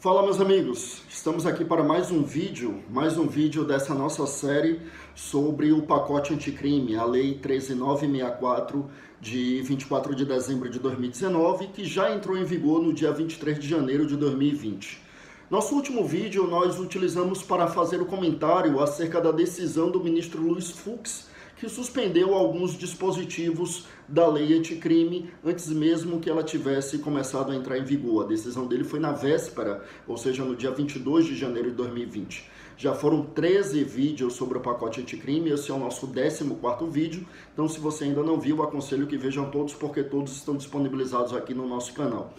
Fala meus amigos, estamos aqui para mais um vídeo, mais um vídeo dessa nossa série sobre o pacote anticrime, a Lei 13964 de 24 de dezembro de 2019, que já entrou em vigor no dia 23 de janeiro de 2020. Nosso último vídeo nós utilizamos para fazer o comentário acerca da decisão do ministro Luiz Fux que suspendeu alguns dispositivos da lei anticrime antes mesmo que ela tivesse começado a entrar em vigor. A decisão dele foi na véspera, ou seja, no dia 22 de janeiro de 2020. Já foram 13 vídeos sobre o pacote anticrime, esse é o nosso 14 vídeo, então se você ainda não viu, aconselho que vejam todos, porque todos estão disponibilizados aqui no nosso canal.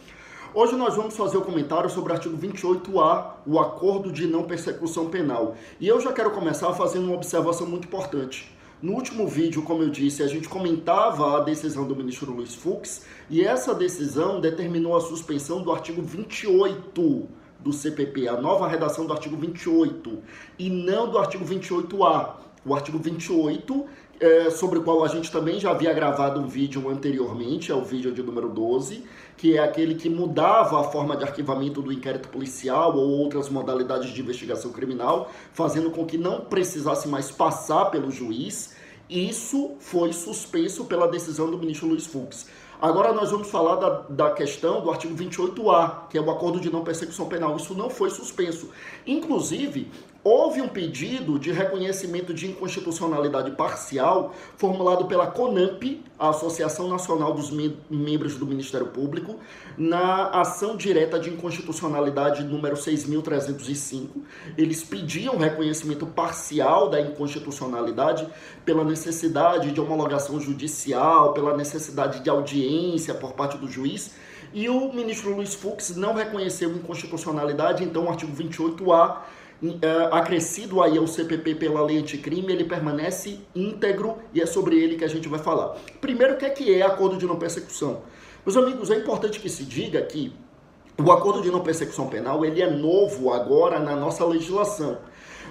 Hoje nós vamos fazer o comentário sobre o artigo 28A, o acordo de não persecução penal. E eu já quero começar fazendo uma observação muito importante. No último vídeo, como eu disse, a gente comentava a decisão do ministro Luiz Fux e essa decisão determinou a suspensão do artigo 28 do CPP, a nova redação do artigo 28 e não do artigo 28A. O artigo 28, é, sobre o qual a gente também já havia gravado um vídeo anteriormente, é o vídeo de número 12, que é aquele que mudava a forma de arquivamento do inquérito policial ou outras modalidades de investigação criminal, fazendo com que não precisasse mais passar pelo juiz. Isso foi suspenso pela decisão do ministro Luiz Fux. Agora nós vamos falar da, da questão do artigo 28A, que é o acordo de não persecução penal. Isso não foi suspenso. Inclusive, houve um pedido de reconhecimento de inconstitucionalidade parcial formulado pela CONAMP, a Associação Nacional dos Membros do Ministério Público, na ação direta de inconstitucionalidade número 6305. Eles pediam reconhecimento parcial da inconstitucionalidade pela necessidade de homologação judicial, pela necessidade de audiência por parte do juiz. E o ministro Luiz Fux não reconheceu inconstitucionalidade, então o artigo 28A é, acrescido aí ao CPP pela lei anticrime, ele permanece íntegro e é sobre ele que a gente vai falar. Primeiro, o que é, que é acordo de não persecução? Meus amigos, é importante que se diga que o acordo de não persecução penal ele é novo agora na nossa legislação,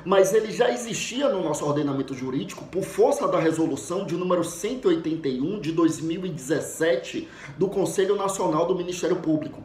mas ele já existia no nosso ordenamento jurídico por força da resolução de número 181 de 2017 do Conselho Nacional do Ministério Público.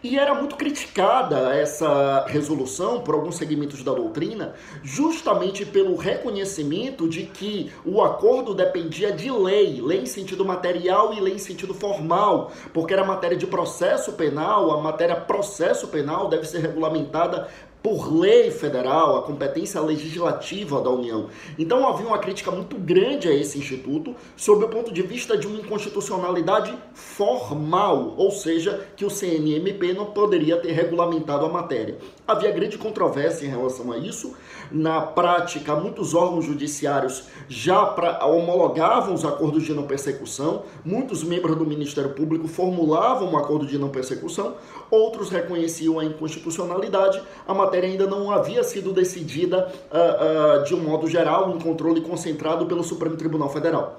E era muito criticada essa resolução por alguns segmentos da doutrina, justamente pelo reconhecimento de que o acordo dependia de lei, lei em sentido material e lei em sentido formal, porque era matéria de processo penal, a matéria processo penal deve ser regulamentada por lei federal, a competência legislativa da União. Então havia uma crítica muito grande a esse instituto sob o ponto de vista de uma inconstitucionalidade formal, ou seja, que o CNMP não poderia ter regulamentado a matéria. Havia grande controvérsia em relação a isso. Na prática, muitos órgãos judiciários já pra, homologavam os acordos de não persecução, muitos membros do Ministério Público formulavam um acordo de não persecução, outros reconheciam a inconstitucionalidade. A matéria ainda não havia sido decidida uh, uh, de um modo geral, em controle concentrado pelo Supremo Tribunal Federal.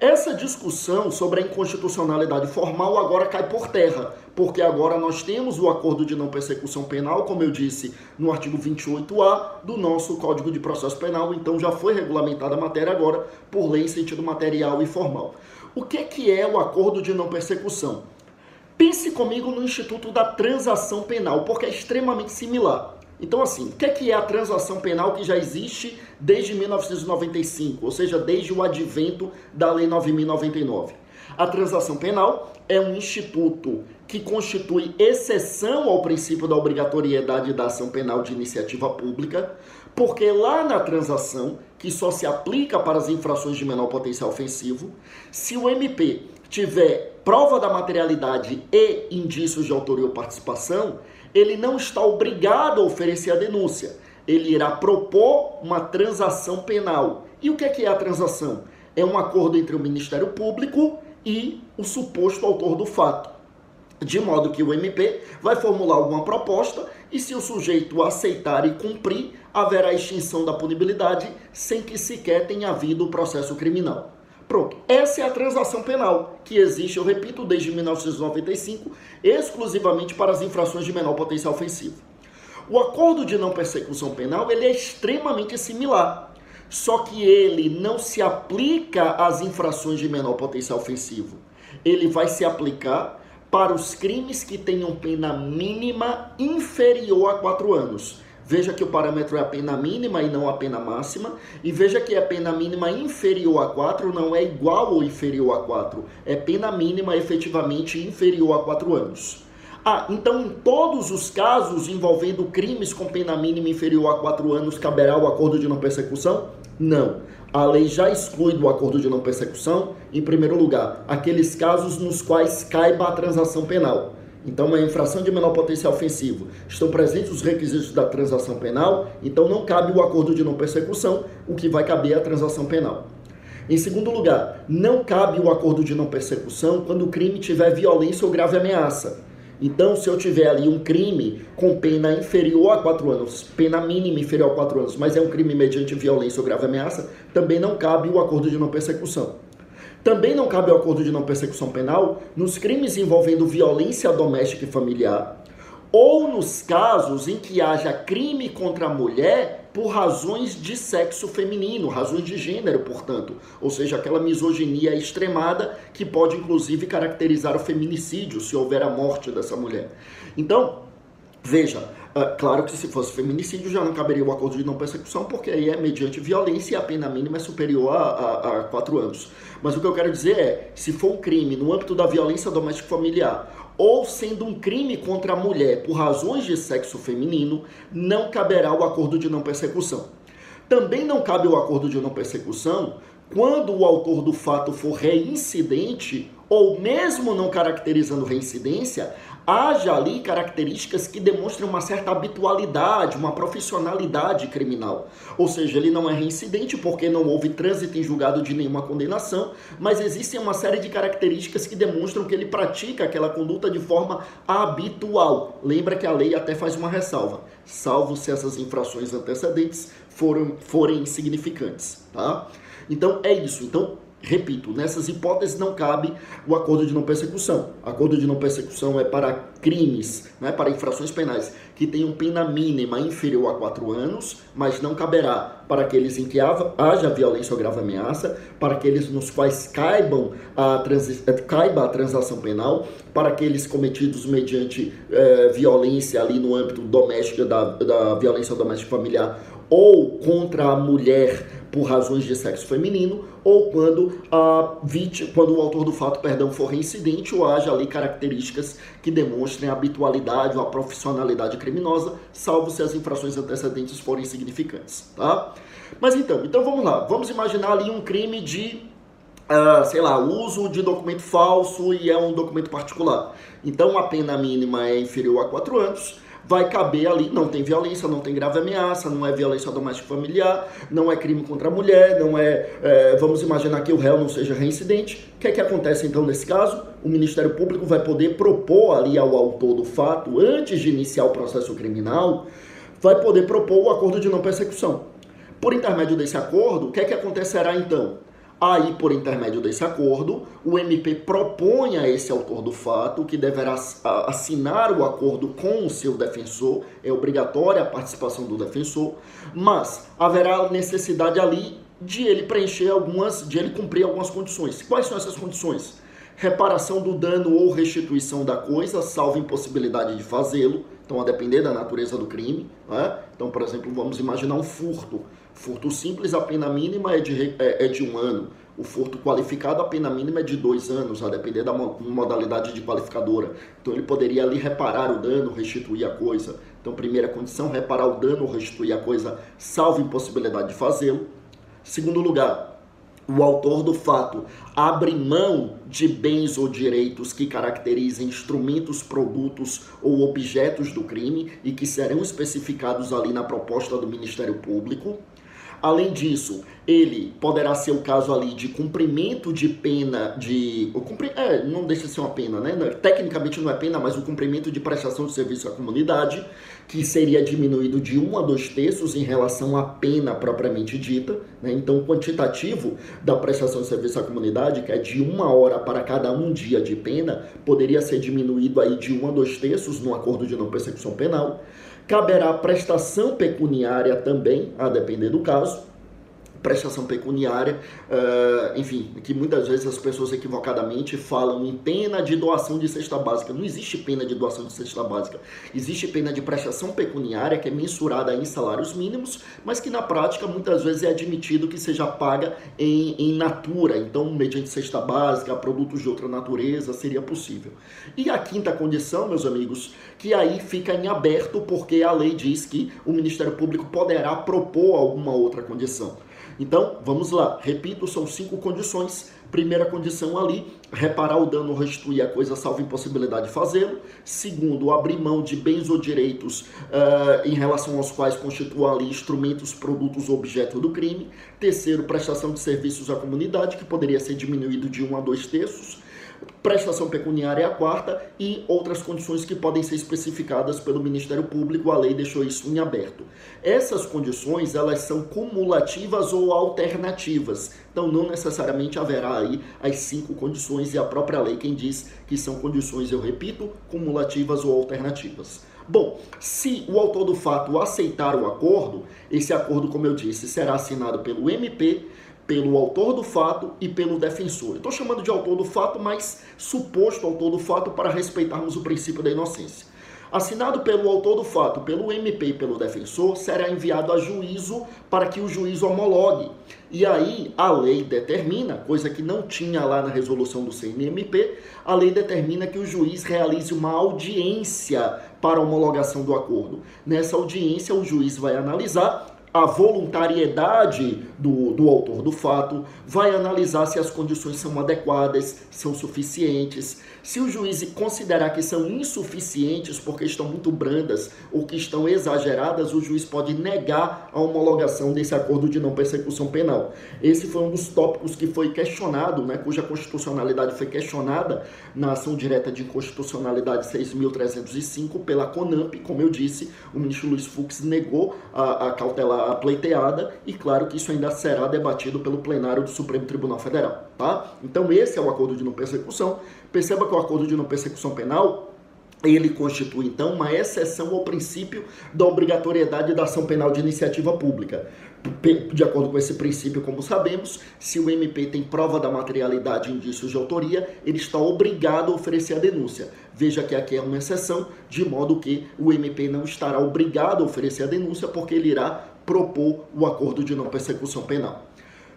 Essa discussão sobre a inconstitucionalidade formal agora cai por terra, porque agora nós temos o acordo de não persecução penal, como eu disse, no artigo 28A do nosso Código de Processo Penal, então já foi regulamentada a matéria agora por lei em sentido material e formal. O que, que é o acordo de não persecução? Pense comigo no Instituto da Transação Penal, porque é extremamente similar. Então, assim, o que é, que é a transação penal que já existe desde 1995, ou seja, desde o advento da Lei 9099? A transação penal é um instituto que constitui exceção ao princípio da obrigatoriedade da ação penal de iniciativa pública, porque lá na transação, que só se aplica para as infrações de menor potencial ofensivo, se o MP tiver prova da materialidade e indícios de autoria ou participação, ele não está obrigado a oferecer a denúncia. Ele irá propor uma transação penal. E o que é, que é a transação? É um acordo entre o Ministério Público e o suposto autor do fato. De modo que o MP vai formular alguma proposta e, se o sujeito aceitar e cumprir, haverá extinção da punibilidade sem que sequer tenha havido o processo criminal. Pronto, essa é a transação penal que existe, eu repito, desde 1995, exclusivamente para as infrações de menor potencial ofensivo. O acordo de não persecução penal ele é extremamente similar, só que ele não se aplica às infrações de menor potencial ofensivo. Ele vai se aplicar para os crimes que tenham pena mínima inferior a 4 anos. Veja que o parâmetro é a pena mínima e não a pena máxima. E veja que a pena mínima inferior a 4 não é igual ou inferior a 4. É pena mínima efetivamente inferior a 4 anos. Ah, então em todos os casos envolvendo crimes com pena mínima inferior a 4 anos caberá o acordo de não persecução? Não. A lei já exclui do acordo de não persecução, em primeiro lugar, aqueles casos nos quais caiba a transação penal. Então, uma infração de menor potencial ofensivo. Estão presentes os requisitos da transação penal, então não cabe o acordo de não persecução, o que vai caber é a transação penal. Em segundo lugar, não cabe o acordo de não persecução quando o crime tiver violência ou grave ameaça. Então, se eu tiver ali um crime com pena inferior a 4 anos, pena mínima inferior a 4 anos, mas é um crime mediante violência ou grave ameaça, também não cabe o acordo de não persecução. Também não cabe o acordo de não persecução penal nos crimes envolvendo violência doméstica e familiar, ou nos casos em que haja crime contra a mulher por razões de sexo feminino, razões de gênero, portanto, ou seja, aquela misoginia extremada que pode inclusive caracterizar o feminicídio se houver a morte dessa mulher. Então, veja, Uh, claro que se fosse feminicídio já não caberia o acordo de não persecução, porque aí é mediante violência e a pena mínima é superior a, a, a quatro anos. Mas o que eu quero dizer é, se for um crime no âmbito da violência doméstica familiar ou sendo um crime contra a mulher por razões de sexo feminino, não caberá o acordo de não persecução. Também não cabe o acordo de não persecução quando o autor do fato for reincidente ou mesmo não caracterizando reincidência, haja ali características que demonstram uma certa habitualidade, uma profissionalidade criminal. Ou seja, ele não é reincidente porque não houve trânsito em julgado de nenhuma condenação, mas existem uma série de características que demonstram que ele pratica aquela conduta de forma habitual. Lembra que a lei até faz uma ressalva, salvo se essas infrações antecedentes foram, forem insignificantes, tá? Então é isso. Então Repito, nessas hipóteses não cabe o acordo de não persecução. Acordo de não persecução é para crimes, né, para infrações penais que tenham pena mínima inferior a quatro anos, mas não caberá para aqueles em que haja violência ou grave ameaça, para aqueles nos quais caibam a transi caiba a transação penal, para aqueles cometidos mediante eh, violência ali no âmbito doméstico, da, da violência doméstica familiar ou contra a mulher por razões de sexo feminino, ou quando a vítima, quando o autor do fato, perdão, for reincidente ou haja ali características que demonstrem a habitualidade ou a profissionalidade criminosa, salvo se as infrações antecedentes forem significantes, tá? Mas então, então vamos lá, vamos imaginar ali um crime de Uh, sei lá, uso de documento falso e é um documento particular. Então a pena mínima é inferior a 4 anos vai caber ali, não tem violência, não tem grave ameaça, não é violência doméstica familiar, não é crime contra a mulher, não é, é vamos imaginar que o réu não seja reincidente. O que é que acontece então nesse caso? O Ministério Público vai poder propor ali ao autor do fato, antes de iniciar o processo criminal, vai poder propor o acordo de não persecução. Por intermédio desse acordo, o que é que acontecerá então? Aí, por intermédio desse acordo, o MP propõe a esse autor do fato que deverá assinar o acordo com o seu defensor, é obrigatória a participação do defensor, mas haverá necessidade ali de ele preencher algumas, de ele cumprir algumas condições. Quais são essas condições? Reparação do dano ou restituição da coisa, salvo impossibilidade de fazê-lo, então a depender da natureza do crime. Né? Então, por exemplo, vamos imaginar um furto. Furto simples, a pena mínima é de, é, é de um ano. O furto qualificado, a pena mínima é de dois anos, a depender da modalidade de qualificadora. Então ele poderia ali reparar o dano, restituir a coisa. Então, primeira condição, reparar o dano restituir a coisa, salvo impossibilidade de fazê-lo. Segundo lugar, o autor do fato abre mão de bens ou direitos que caracterizem instrumentos, produtos ou objetos do crime e que serão especificados ali na proposta do Ministério Público. Além disso, ele poderá ser o caso ali de cumprimento de pena de. O cumpri, é, não deixa de ser uma pena, né? Tecnicamente não é pena, mas o cumprimento de prestação de serviço à comunidade, que seria diminuído de um a dois terços em relação à pena propriamente dita. Né? Então, o quantitativo da prestação de serviço à comunidade, que é de uma hora para cada um dia de pena, poderia ser diminuído aí de um a dois terços no acordo de não persecução penal. Caberá prestação pecuniária também, a depender do caso. Prestação pecuniária, uh, enfim, que muitas vezes as pessoas equivocadamente falam em pena de doação de cesta básica. Não existe pena de doação de cesta básica. Existe pena de prestação pecuniária que é mensurada em salários mínimos, mas que na prática muitas vezes é admitido que seja paga em, em natura, então mediante cesta básica, produtos de outra natureza, seria possível. E a quinta condição, meus amigos, que aí fica em aberto porque a lei diz que o Ministério Público poderá propor alguma outra condição. Então, vamos lá. Repito, são cinco condições. Primeira condição ali, reparar o dano restituir a coisa salvo impossibilidade de fazê-lo. Segundo, abrir mão de bens ou direitos uh, em relação aos quais constituam ali instrumentos, produtos ou objeto do crime. Terceiro, prestação de serviços à comunidade, que poderia ser diminuído de um a dois terços prestação pecuniária é a quarta e outras condições que podem ser especificadas pelo Ministério Público, a lei deixou isso em aberto. Essas condições, elas são cumulativas ou alternativas, então não necessariamente haverá aí as cinco condições e a própria lei quem diz que são condições, eu repito, cumulativas ou alternativas. Bom, se o autor do fato aceitar o acordo, esse acordo, como eu disse, será assinado pelo MP, pelo autor do fato e pelo defensor. Estou chamando de autor do fato, mas suposto autor do fato para respeitarmos o princípio da inocência. Assinado pelo autor do fato, pelo MP e pelo defensor, será enviado a juízo para que o juiz homologue. E aí a lei determina, coisa que não tinha lá na resolução do CNMP, a lei determina que o juiz realize uma audiência para homologação do acordo. Nessa audiência, o juiz vai analisar a voluntariedade do, do autor do fato, vai analisar se as condições são adequadas, são suficientes. Se o juiz considerar que são insuficientes porque estão muito brandas ou que estão exageradas, o juiz pode negar a homologação desse acordo de não persecução penal. Esse foi um dos tópicos que foi questionado, né, cuja constitucionalidade foi questionada na ação direta de inconstitucionalidade 6.305 pela CONAMP. Como eu disse, o ministro Luiz Fux negou a, a cautela pleiteada e claro que isso ainda será debatido pelo plenário do Supremo Tribunal Federal. Tá? Então esse é o acordo de não persecução. Perceba que o acordo de não persecução penal ele constitui, então, uma exceção ao princípio da obrigatoriedade da ação penal de iniciativa pública. De acordo com esse princípio, como sabemos, se o MP tem prova da materialidade e indícios de autoria, ele está obrigado a oferecer a denúncia. Veja que aqui é uma exceção, de modo que o MP não estará obrigado a oferecer a denúncia, porque ele irá propor o acordo de não persecução penal.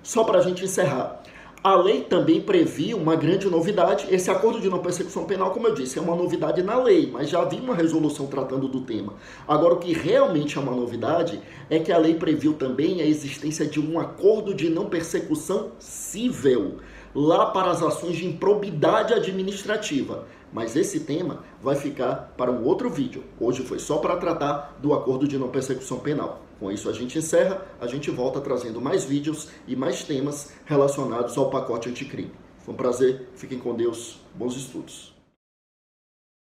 Só para a gente encerrar, a lei também previa uma grande novidade. Esse acordo de não persecução penal, como eu disse, é uma novidade na lei, mas já havia uma resolução tratando do tema. Agora, o que realmente é uma novidade é que a lei previu também a existência de um acordo de não persecução civil, lá para as ações de improbidade administrativa. Mas esse tema vai ficar para um outro vídeo. Hoje foi só para tratar do acordo de não persecução penal. Com isso a gente encerra, a gente volta trazendo mais vídeos e mais temas relacionados ao pacote anticrime. Foi um prazer, fiquem com Deus, bons estudos.